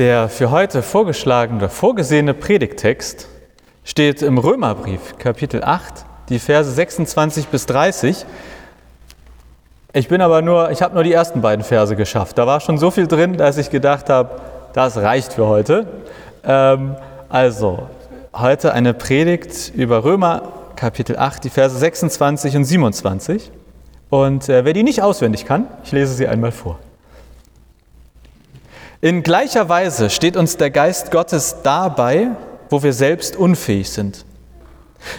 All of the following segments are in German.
Der für heute vorgeschlagene vorgesehene Predigtext steht im Römerbrief, Kapitel 8, die Verse 26 bis 30. Ich bin aber nur, ich habe nur die ersten beiden Verse geschafft. Da war schon so viel drin, dass ich gedacht habe, das reicht für heute. Ähm, also, heute eine Predigt über Römer, Kapitel 8, die Verse 26 und 27. Und äh, wer die nicht auswendig kann, ich lese sie einmal vor. In gleicher Weise steht uns der Geist Gottes dabei, wo wir selbst unfähig sind.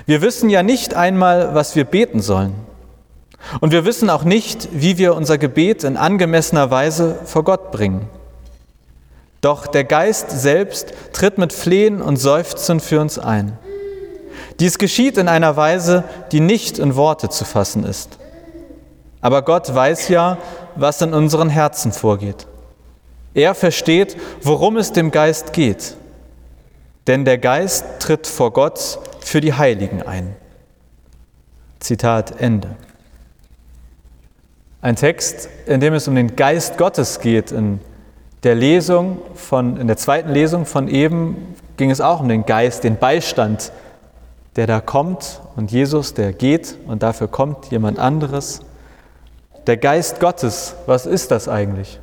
Wir wissen ja nicht einmal, was wir beten sollen. Und wir wissen auch nicht, wie wir unser Gebet in angemessener Weise vor Gott bringen. Doch der Geist selbst tritt mit Flehen und Seufzen für uns ein. Dies geschieht in einer Weise, die nicht in Worte zu fassen ist. Aber Gott weiß ja, was in unseren Herzen vorgeht. Er versteht, worum es dem Geist geht. Denn der Geist tritt vor Gott für die Heiligen ein. Zitat Ende. Ein Text, in dem es um den Geist Gottes geht. In der Lesung von, in der zweiten Lesung von eben ging es auch um den Geist, den Beistand, der da kommt und Jesus, der geht und dafür kommt jemand anderes. Der Geist Gottes, was ist das eigentlich?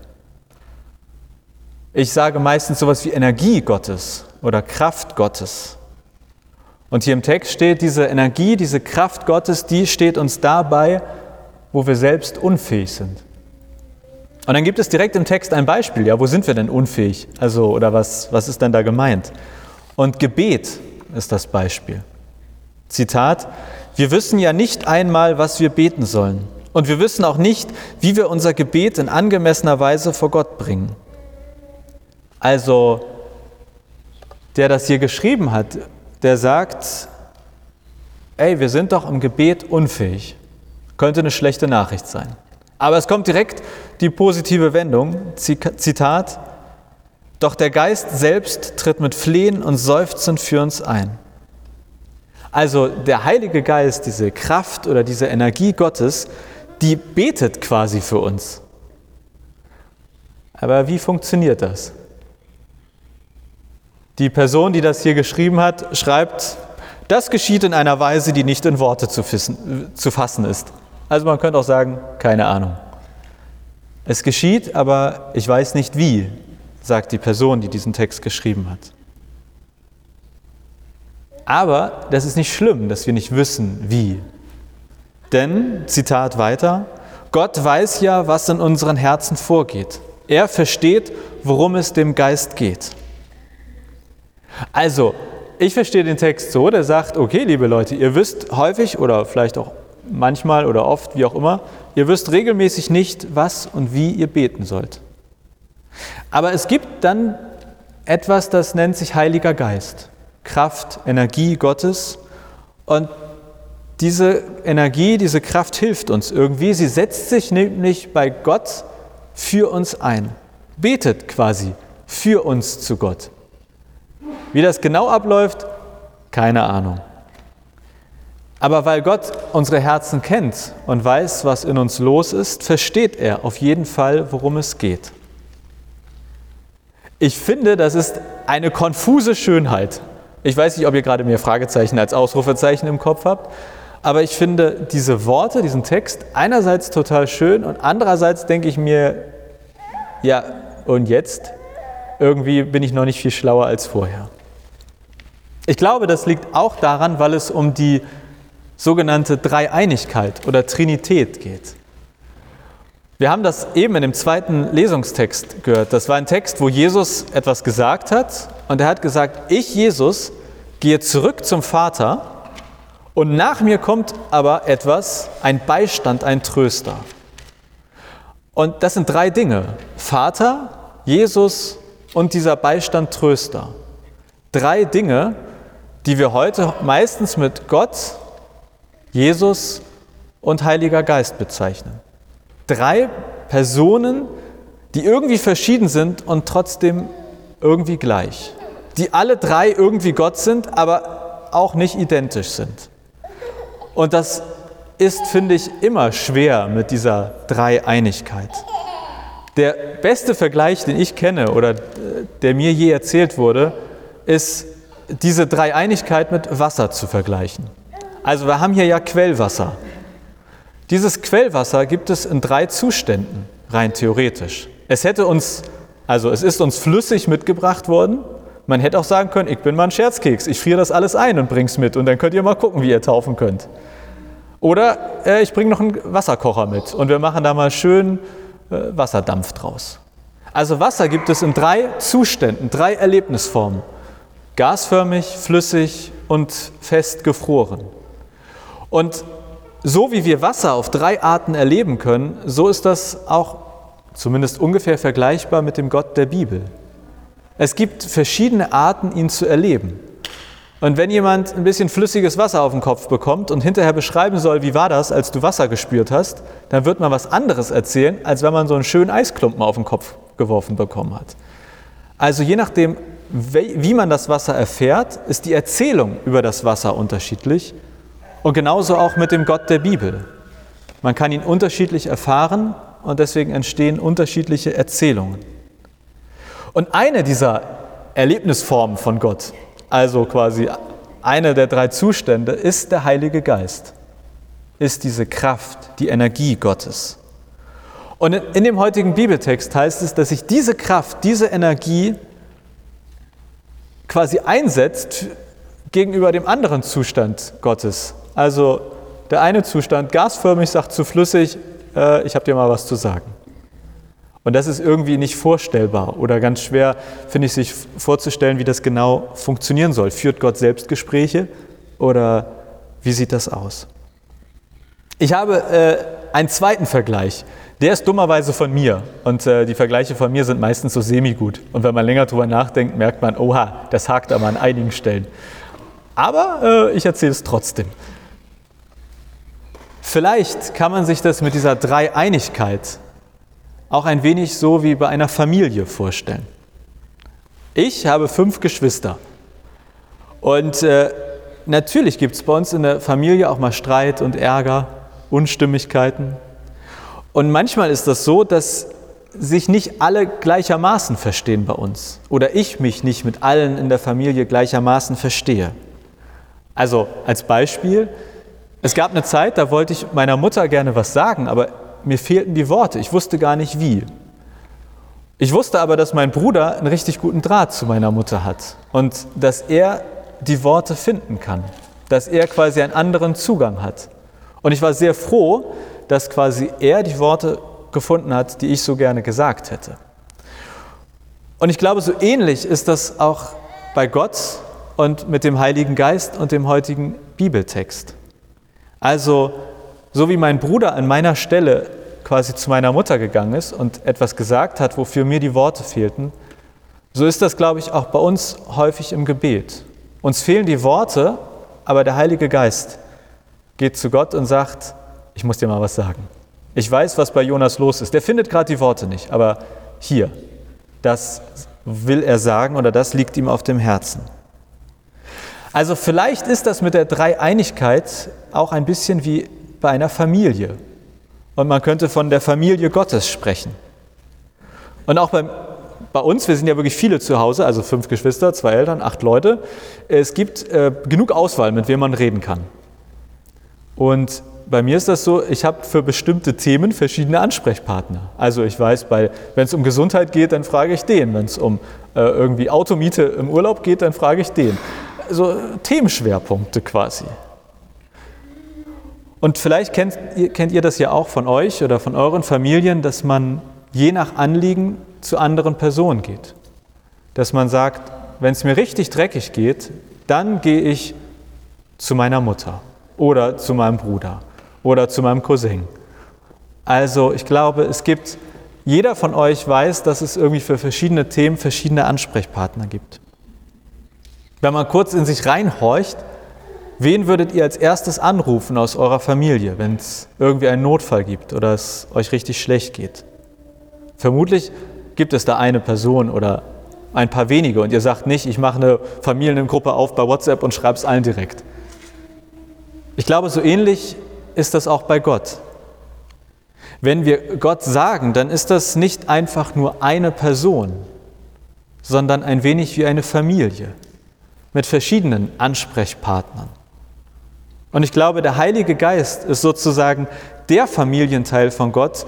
Ich sage meistens sowas wie Energie Gottes oder Kraft Gottes. Und hier im Text steht, diese Energie, diese Kraft Gottes, die steht uns dabei, wo wir selbst unfähig sind. Und dann gibt es direkt im Text ein Beispiel, ja, wo sind wir denn unfähig? Also, oder was, was ist denn da gemeint? Und Gebet ist das Beispiel. Zitat, wir wissen ja nicht einmal, was wir beten sollen. Und wir wissen auch nicht, wie wir unser Gebet in angemessener Weise vor Gott bringen. Also, der das hier geschrieben hat, der sagt, ey, wir sind doch im Gebet unfähig. Könnte eine schlechte Nachricht sein. Aber es kommt direkt die positive Wendung, Zitat, doch der Geist selbst tritt mit Flehen und Seufzen für uns ein. Also der Heilige Geist, diese Kraft oder diese Energie Gottes, die betet quasi für uns. Aber wie funktioniert das? Die Person, die das hier geschrieben hat, schreibt, das geschieht in einer Weise, die nicht in Worte zu, fassen ist. Also man könnte auch sagen, keine Ahnung. Es geschieht, aber ich weiß nicht wie, sagt die Person, die diesen Text geschrieben hat. Aber das ist nicht schlimm, dass wir nicht wissen, wie. Denn, Zitat weiter, Gott weiß ja, was in unseren Herzen vorgeht. Er versteht, worum es dem Geist geht. Also, ich verstehe den Text so, der sagt, okay, liebe Leute, ihr wisst häufig oder vielleicht auch manchmal oder oft, wie auch immer, ihr wisst regelmäßig nicht, was und wie ihr beten sollt. Aber es gibt dann etwas, das nennt sich Heiliger Geist, Kraft, Energie Gottes. Und diese Energie, diese Kraft hilft uns irgendwie. Sie setzt sich nämlich bei Gott für uns ein, betet quasi für uns zu Gott. Wie das genau abläuft, keine Ahnung. Aber weil Gott unsere Herzen kennt und weiß, was in uns los ist, versteht er auf jeden Fall, worum es geht. Ich finde, das ist eine konfuse Schönheit. Ich weiß nicht, ob ihr gerade mir Fragezeichen als Ausrufezeichen im Kopf habt, aber ich finde diese Worte, diesen Text einerseits total schön und andererseits denke ich mir, ja, und jetzt? Irgendwie bin ich noch nicht viel schlauer als vorher. Ich glaube, das liegt auch daran, weil es um die sogenannte Dreieinigkeit oder Trinität geht. Wir haben das eben in dem zweiten Lesungstext gehört. Das war ein Text, wo Jesus etwas gesagt hat und er hat gesagt, ich Jesus gehe zurück zum Vater und nach mir kommt aber etwas, ein Beistand, ein Tröster. Und das sind drei Dinge. Vater, Jesus und dieser Beistand Tröster. Drei Dinge, die wir heute meistens mit Gott Jesus und Heiliger Geist bezeichnen. Drei Personen, die irgendwie verschieden sind und trotzdem irgendwie gleich. Die alle drei irgendwie Gott sind, aber auch nicht identisch sind. Und das ist, finde ich, immer schwer mit dieser Dreieinigkeit. Der beste Vergleich, den ich kenne oder der mir je erzählt wurde, ist diese Dreieinigkeit mit Wasser zu vergleichen. Also wir haben hier ja Quellwasser. Dieses Quellwasser gibt es in drei Zuständen, rein theoretisch. Es hätte uns, also es ist uns flüssig mitgebracht worden. Man hätte auch sagen können, ich bin mal ein Scherzkeks, ich friere das alles ein und bring's mit und dann könnt ihr mal gucken, wie ihr taufen könnt. Oder äh, ich bringe noch einen Wasserkocher mit und wir machen da mal schön äh, Wasserdampf draus. Also Wasser gibt es in drei Zuständen, drei Erlebnisformen. Gasförmig, flüssig und fest gefroren. Und so wie wir Wasser auf drei Arten erleben können, so ist das auch zumindest ungefähr vergleichbar mit dem Gott der Bibel. Es gibt verschiedene Arten, ihn zu erleben. Und wenn jemand ein bisschen flüssiges Wasser auf den Kopf bekommt und hinterher beschreiben soll, wie war das, als du Wasser gespürt hast, dann wird man was anderes erzählen, als wenn man so einen schönen Eisklumpen auf den Kopf geworfen bekommen hat. Also je nachdem, wie man das Wasser erfährt, ist die Erzählung über das Wasser unterschiedlich und genauso auch mit dem Gott der Bibel. Man kann ihn unterschiedlich erfahren und deswegen entstehen unterschiedliche Erzählungen. Und eine dieser Erlebnisformen von Gott, also quasi einer der drei Zustände, ist der Heilige Geist, ist diese Kraft, die Energie Gottes. Und in dem heutigen Bibeltext heißt es, dass sich diese Kraft, diese Energie quasi einsetzt gegenüber dem anderen Zustand Gottes. Also der eine Zustand gasförmig sagt zu flüssig, äh, ich habe dir mal was zu sagen. Und das ist irgendwie nicht vorstellbar oder ganz schwer, finde ich, sich vorzustellen, wie das genau funktionieren soll. Führt Gott selbst Gespräche oder wie sieht das aus? Ich habe äh, einen zweiten Vergleich. Der ist dummerweise von mir. Und äh, die Vergleiche von mir sind meistens so semi-gut. Und wenn man länger drüber nachdenkt, merkt man, oha, das hakt aber an einigen Stellen. Aber äh, ich erzähle es trotzdem. Vielleicht kann man sich das mit dieser Dreieinigkeit auch ein wenig so wie bei einer Familie vorstellen. Ich habe fünf Geschwister und äh, natürlich gibt es bei uns in der Familie auch mal Streit und Ärger, Unstimmigkeiten. Und manchmal ist das so, dass sich nicht alle gleichermaßen verstehen bei uns oder ich mich nicht mit allen in der Familie gleichermaßen verstehe. Also als Beispiel, es gab eine Zeit, da wollte ich meiner Mutter gerne was sagen, aber mir fehlten die Worte. Ich wusste gar nicht wie. Ich wusste aber, dass mein Bruder einen richtig guten Draht zu meiner Mutter hat und dass er die Worte finden kann, dass er quasi einen anderen Zugang hat. Und ich war sehr froh, dass quasi er die Worte gefunden hat, die ich so gerne gesagt hätte. Und ich glaube, so ähnlich ist das auch bei Gott und mit dem Heiligen Geist und dem heutigen Bibeltext. Also so wie mein Bruder an meiner Stelle quasi zu meiner Mutter gegangen ist und etwas gesagt hat, wofür mir die Worte fehlten, so ist das, glaube ich, auch bei uns häufig im Gebet. Uns fehlen die Worte, aber der Heilige Geist geht zu Gott und sagt, ich muss dir mal was sagen. Ich weiß, was bei Jonas los ist. Der findet gerade die Worte nicht, aber hier, das will er sagen oder das liegt ihm auf dem Herzen. Also vielleicht ist das mit der Dreieinigkeit auch ein bisschen wie bei einer Familie. Und man könnte von der Familie Gottes sprechen. Und auch bei, bei uns, wir sind ja wirklich viele zu Hause, also fünf Geschwister, zwei Eltern, acht Leute. Es gibt äh, genug Auswahl, mit wem man reden kann. Und bei mir ist das so, ich habe für bestimmte Themen verschiedene Ansprechpartner. Also ich weiß, wenn es um Gesundheit geht, dann frage ich den. Wenn es um äh, irgendwie Automiete im Urlaub geht, dann frage ich den. So Themenschwerpunkte quasi. Und vielleicht kennt, kennt ihr das ja auch von euch oder von euren Familien, dass man je nach Anliegen zu anderen Personen geht. Dass man sagt, wenn es mir richtig dreckig geht, dann gehe ich zu meiner Mutter oder zu meinem Bruder oder zu meinem Cousin. Also ich glaube, es gibt, jeder von euch weiß, dass es irgendwie für verschiedene Themen verschiedene Ansprechpartner gibt. Wenn man kurz in sich reinhorcht, Wen würdet ihr als erstes anrufen aus eurer Familie, wenn es irgendwie einen Notfall gibt oder es euch richtig schlecht geht? Vermutlich gibt es da eine Person oder ein paar wenige und ihr sagt nicht, ich mache eine Familiengruppe auf bei WhatsApp und schreibe es allen direkt. Ich glaube, so ähnlich ist das auch bei Gott. Wenn wir Gott sagen, dann ist das nicht einfach nur eine Person, sondern ein wenig wie eine Familie mit verschiedenen Ansprechpartnern. Und ich glaube, der Heilige Geist ist sozusagen der Familienteil von Gott,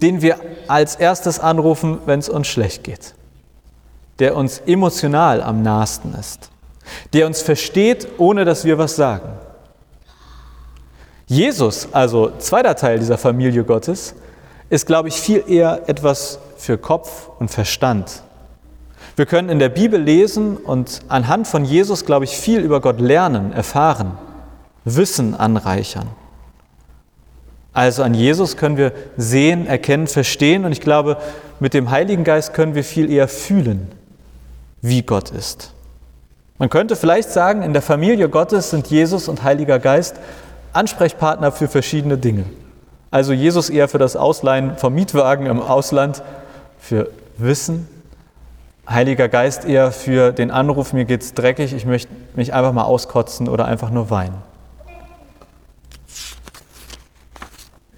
den wir als erstes anrufen, wenn es uns schlecht geht, der uns emotional am nahesten ist, der uns versteht, ohne dass wir was sagen. Jesus, also zweiter Teil dieser Familie Gottes, ist, glaube ich, viel eher etwas für Kopf und Verstand. Wir können in der Bibel lesen und anhand von Jesus, glaube ich, viel über Gott lernen, erfahren, Wissen anreichern. Also an Jesus können wir sehen, erkennen, verstehen und ich glaube, mit dem Heiligen Geist können wir viel eher fühlen, wie Gott ist. Man könnte vielleicht sagen, in der Familie Gottes sind Jesus und Heiliger Geist Ansprechpartner für verschiedene Dinge. Also Jesus eher für das Ausleihen vom Mietwagen im Ausland, für Wissen. Heiliger Geist eher für den Anruf, mir geht's dreckig, ich möchte mich einfach mal auskotzen oder einfach nur weinen.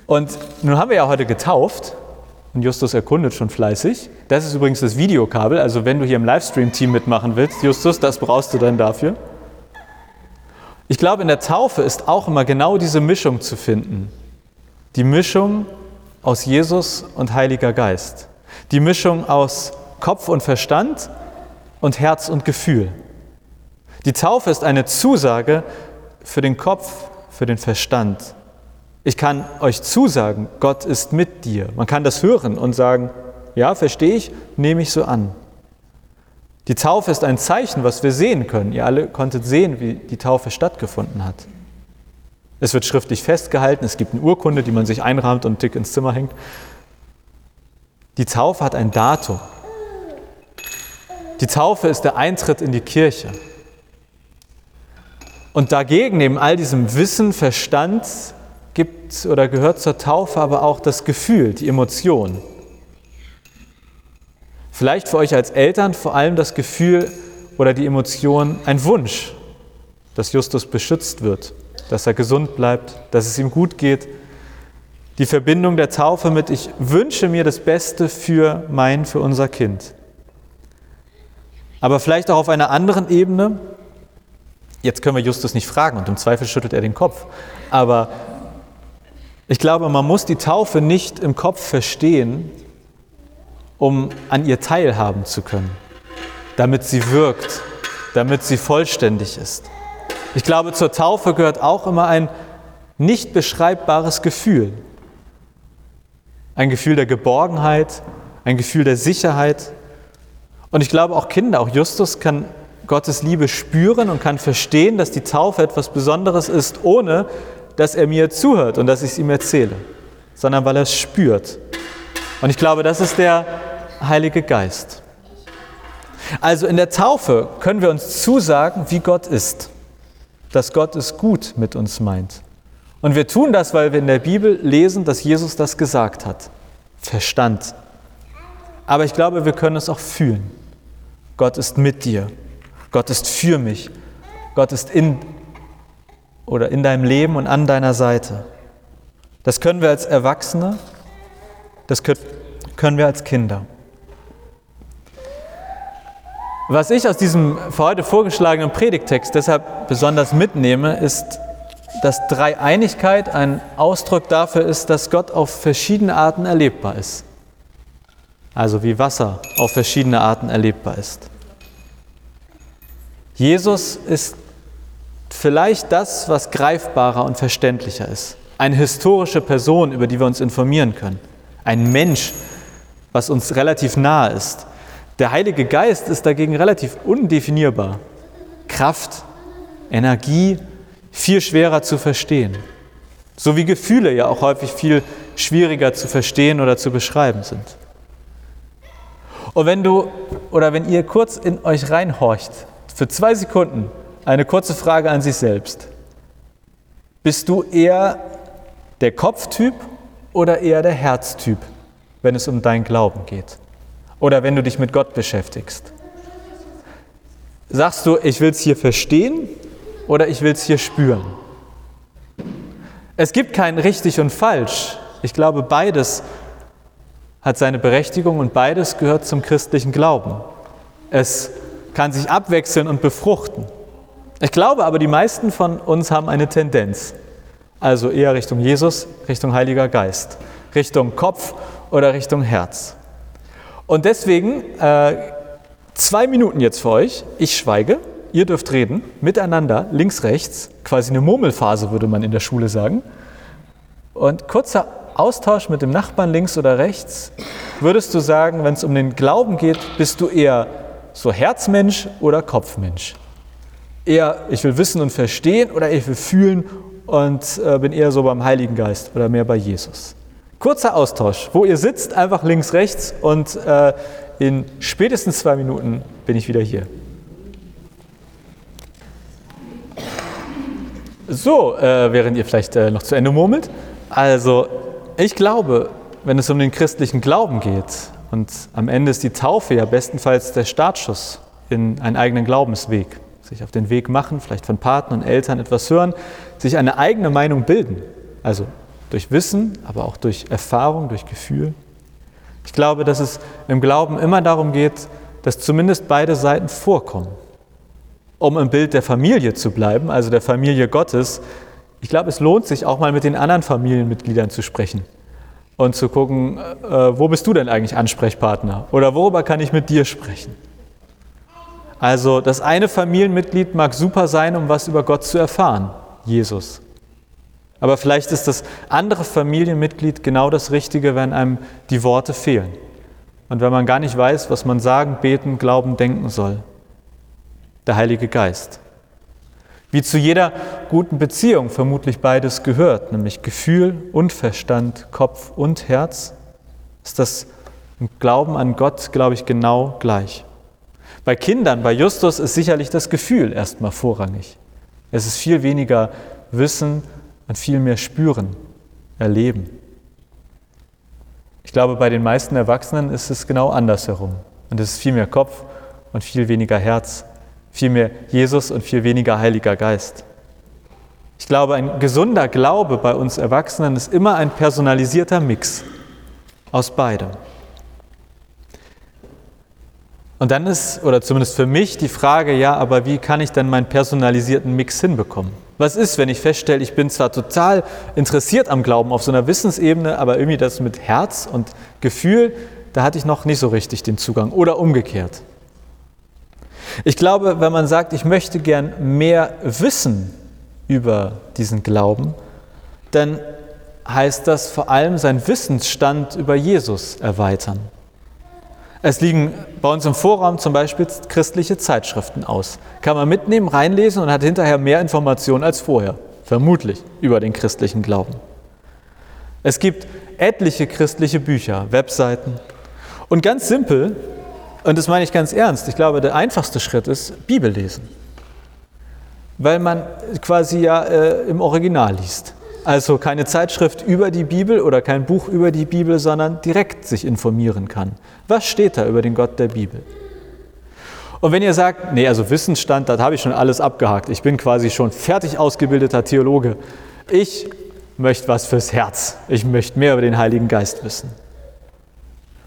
Und nun haben wir ja heute getauft und Justus erkundet schon fleißig. Das ist übrigens das Videokabel, also wenn du hier im Livestream-Team mitmachen willst, Justus, das brauchst du dann dafür. Ich glaube, in der Taufe ist auch immer genau diese Mischung zu finden. Die Mischung aus Jesus und Heiliger Geist. Die Mischung aus Kopf und Verstand und Herz und Gefühl. Die Taufe ist eine Zusage für den Kopf, für den Verstand. Ich kann euch zusagen, Gott ist mit dir. Man kann das hören und sagen, ja, verstehe ich, nehme ich so an. Die Taufe ist ein Zeichen, was wir sehen können. Ihr alle konntet sehen, wie die Taufe stattgefunden hat. Es wird schriftlich festgehalten, es gibt eine Urkunde, die man sich einrahmt und dick ins Zimmer hängt. Die Taufe hat ein Datum. Die Taufe ist der Eintritt in die Kirche. Und dagegen, neben all diesem Wissen, Verstand, gibt oder gehört zur Taufe aber auch das Gefühl, die Emotion. Vielleicht für euch als Eltern vor allem das Gefühl oder die Emotion, ein Wunsch, dass Justus beschützt wird, dass er gesund bleibt, dass es ihm gut geht. Die Verbindung der Taufe mit, ich wünsche mir das Beste für mein, für unser Kind. Aber vielleicht auch auf einer anderen Ebene, jetzt können wir Justus nicht fragen und im Zweifel schüttelt er den Kopf, aber ich glaube, man muss die Taufe nicht im Kopf verstehen, um an ihr teilhaben zu können, damit sie wirkt, damit sie vollständig ist. Ich glaube, zur Taufe gehört auch immer ein nicht beschreibbares Gefühl. Ein Gefühl der Geborgenheit, ein Gefühl der Sicherheit. Und ich glaube, auch Kinder, auch Justus kann Gottes Liebe spüren und kann verstehen, dass die Taufe etwas Besonderes ist, ohne dass er mir zuhört und dass ich es ihm erzähle, sondern weil er es spürt. Und ich glaube, das ist der Heilige Geist. Also in der Taufe können wir uns zusagen, wie Gott ist, dass Gott es gut mit uns meint. Und wir tun das, weil wir in der Bibel lesen, dass Jesus das gesagt hat. Verstand. Aber ich glaube, wir können es auch fühlen. Gott ist mit dir. Gott ist für mich. Gott ist in oder in deinem Leben und an deiner Seite. Das können wir als Erwachsene, das können wir als Kinder. Was ich aus diesem für heute vorgeschlagenen Predigtext deshalb besonders mitnehme, ist, dass Dreieinigkeit ein Ausdruck dafür ist, dass Gott auf verschiedene Arten erlebbar ist. Also wie Wasser auf verschiedene Arten erlebbar ist. Jesus ist vielleicht das, was greifbarer und verständlicher ist. Eine historische Person, über die wir uns informieren können. Ein Mensch, was uns relativ nahe ist. Der Heilige Geist ist dagegen relativ undefinierbar. Kraft, Energie, viel schwerer zu verstehen. So wie Gefühle ja auch häufig viel schwieriger zu verstehen oder zu beschreiben sind. Und wenn du oder wenn ihr kurz in euch reinhorcht, für zwei Sekunden, eine kurze Frage an sich selbst. Bist du eher der Kopftyp oder eher der Herztyp, wenn es um dein Glauben geht? Oder wenn du dich mit Gott beschäftigst? Sagst du, ich will es hier verstehen oder ich will es hier spüren? Es gibt kein richtig und falsch Ich glaube, beides hat seine Berechtigung und beides gehört zum christlichen Glauben. Es kann sich abwechseln und befruchten. Ich glaube aber, die meisten von uns haben eine Tendenz. Also eher Richtung Jesus, Richtung Heiliger Geist, Richtung Kopf oder Richtung Herz. Und deswegen äh, zwei Minuten jetzt für euch. Ich schweige, ihr dürft reden, miteinander, links, rechts, quasi eine Murmelphase würde man in der Schule sagen. Und kurzer Austausch mit dem Nachbarn links oder rechts. Würdest du sagen, wenn es um den Glauben geht, bist du eher so Herzmensch oder Kopfmensch? Eher, ich will wissen und verstehen oder ich will fühlen und äh, bin eher so beim Heiligen Geist oder mehr bei Jesus? Kurzer Austausch, wo ihr sitzt, einfach links, rechts und äh, in spätestens zwei Minuten bin ich wieder hier. So, äh, während ihr vielleicht äh, noch zu Ende murmelt. Also, ich glaube, wenn es um den christlichen Glauben geht, und am Ende ist die Taufe ja bestenfalls der Startschuss in einen eigenen Glaubensweg, sich auf den Weg machen, vielleicht von Partnern und Eltern etwas hören, sich eine eigene Meinung bilden. Also durch Wissen, aber auch durch Erfahrung, durch Gefühl. Ich glaube, dass es im Glauben immer darum geht, dass zumindest beide Seiten vorkommen. Um im Bild der Familie zu bleiben, also der Familie Gottes, ich glaube, es lohnt sich auch mal mit den anderen Familienmitgliedern zu sprechen und zu gucken, äh, wo bist du denn eigentlich Ansprechpartner oder worüber kann ich mit dir sprechen. Also das eine Familienmitglied mag super sein, um was über Gott zu erfahren, Jesus. Aber vielleicht ist das andere Familienmitglied genau das Richtige, wenn einem die Worte fehlen. Und wenn man gar nicht weiß, was man sagen, beten, glauben, denken soll. Der Heilige Geist. Wie zu jeder guten Beziehung vermutlich beides gehört, nämlich Gefühl und Verstand, Kopf und Herz, ist das im Glauben an Gott, glaube ich, genau gleich. Bei Kindern, bei Justus ist sicherlich das Gefühl erstmal vorrangig. Es ist viel weniger Wissen an viel mehr spüren, erleben. Ich glaube, bei den meisten Erwachsenen ist es genau andersherum. Und es ist viel mehr Kopf und viel weniger Herz, viel mehr Jesus und viel weniger Heiliger Geist. Ich glaube, ein gesunder Glaube bei uns Erwachsenen ist immer ein personalisierter Mix aus beidem. Und dann ist, oder zumindest für mich, die Frage, ja, aber wie kann ich denn meinen personalisierten Mix hinbekommen? Was ist, wenn ich feststelle, ich bin zwar total interessiert am Glauben auf so einer Wissensebene, aber irgendwie das mit Herz und Gefühl, da hatte ich noch nicht so richtig den Zugang oder umgekehrt. Ich glaube, wenn man sagt, ich möchte gern mehr wissen über diesen Glauben, dann heißt das vor allem seinen Wissensstand über Jesus erweitern. Es liegen bei uns im Vorraum zum Beispiel christliche Zeitschriften aus. Kann man mitnehmen, reinlesen und hat hinterher mehr Informationen als vorher, vermutlich über den christlichen Glauben. Es gibt etliche christliche Bücher, Webseiten. Und ganz simpel, und das meine ich ganz ernst, ich glaube, der einfachste Schritt ist Bibel lesen. Weil man quasi ja äh, im Original liest. Also keine Zeitschrift über die Bibel oder kein Buch über die Bibel, sondern direkt sich informieren kann. Was steht da über den Gott der Bibel? Und wenn ihr sagt, nee, also Wissensstand, das habe ich schon alles abgehakt, ich bin quasi schon fertig ausgebildeter Theologe, ich möchte was fürs Herz, ich möchte mehr über den Heiligen Geist wissen.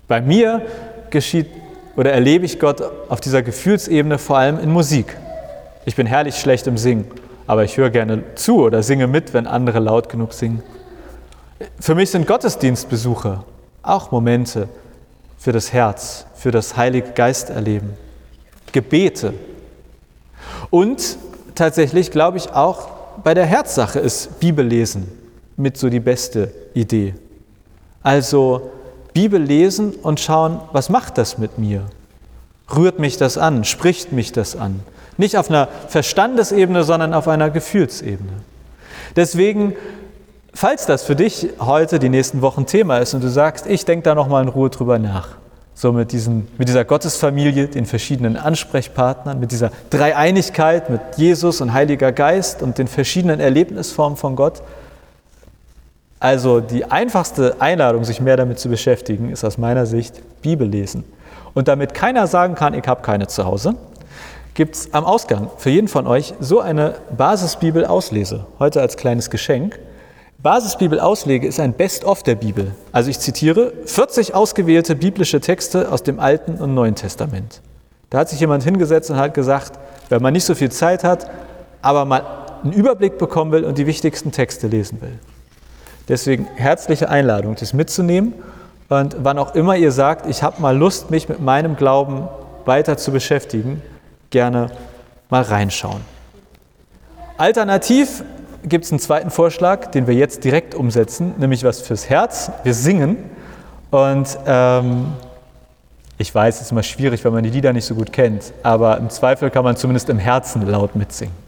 Bei mir geschieht oder erlebe ich Gott auf dieser Gefühlsebene vor allem in Musik. Ich bin herrlich schlecht im Singen aber ich höre gerne zu oder singe mit, wenn andere laut genug singen. Für mich sind Gottesdienstbesuche auch Momente für das Herz, für das Heilige Geist erleben, Gebete. Und tatsächlich glaube ich auch bei der Herzsache ist Bibellesen mit so die beste Idee. Also Bibel lesen und schauen, was macht das mit mir? Rührt mich das an? Spricht mich das an? Nicht auf einer Verstandesebene, sondern auf einer Gefühlsebene. Deswegen, falls das für dich heute die nächsten Wochen Thema ist und du sagst, ich denke da nochmal in Ruhe drüber nach, so mit, diesen, mit dieser Gottesfamilie, den verschiedenen Ansprechpartnern, mit dieser Dreieinigkeit, mit Jesus und Heiliger Geist und den verschiedenen Erlebnisformen von Gott. Also die einfachste Einladung, sich mehr damit zu beschäftigen, ist aus meiner Sicht Bibel lesen. Und damit keiner sagen kann, ich habe keine zu Hause, gibt es am Ausgang für jeden von euch so eine Basisbibel-Auslese, heute als kleines Geschenk, Basisbibel auslege, ist ein Best-of der Bibel. Also ich zitiere 40 ausgewählte biblische Texte aus dem Alten und Neuen Testament. Da hat sich jemand hingesetzt und hat gesagt, wenn man nicht so viel Zeit hat, aber mal einen Überblick bekommen will und die wichtigsten Texte lesen will. Deswegen herzliche Einladung, das mitzunehmen. Und wann auch immer ihr sagt, ich habe mal Lust, mich mit meinem Glauben weiter zu beschäftigen, gerne mal reinschauen. Alternativ gibt es einen zweiten Vorschlag, den wir jetzt direkt umsetzen, nämlich was fürs Herz. Wir singen und ähm, ich weiß, es ist immer schwierig, wenn man die Lieder nicht so gut kennt, aber im Zweifel kann man zumindest im Herzen laut mitsingen.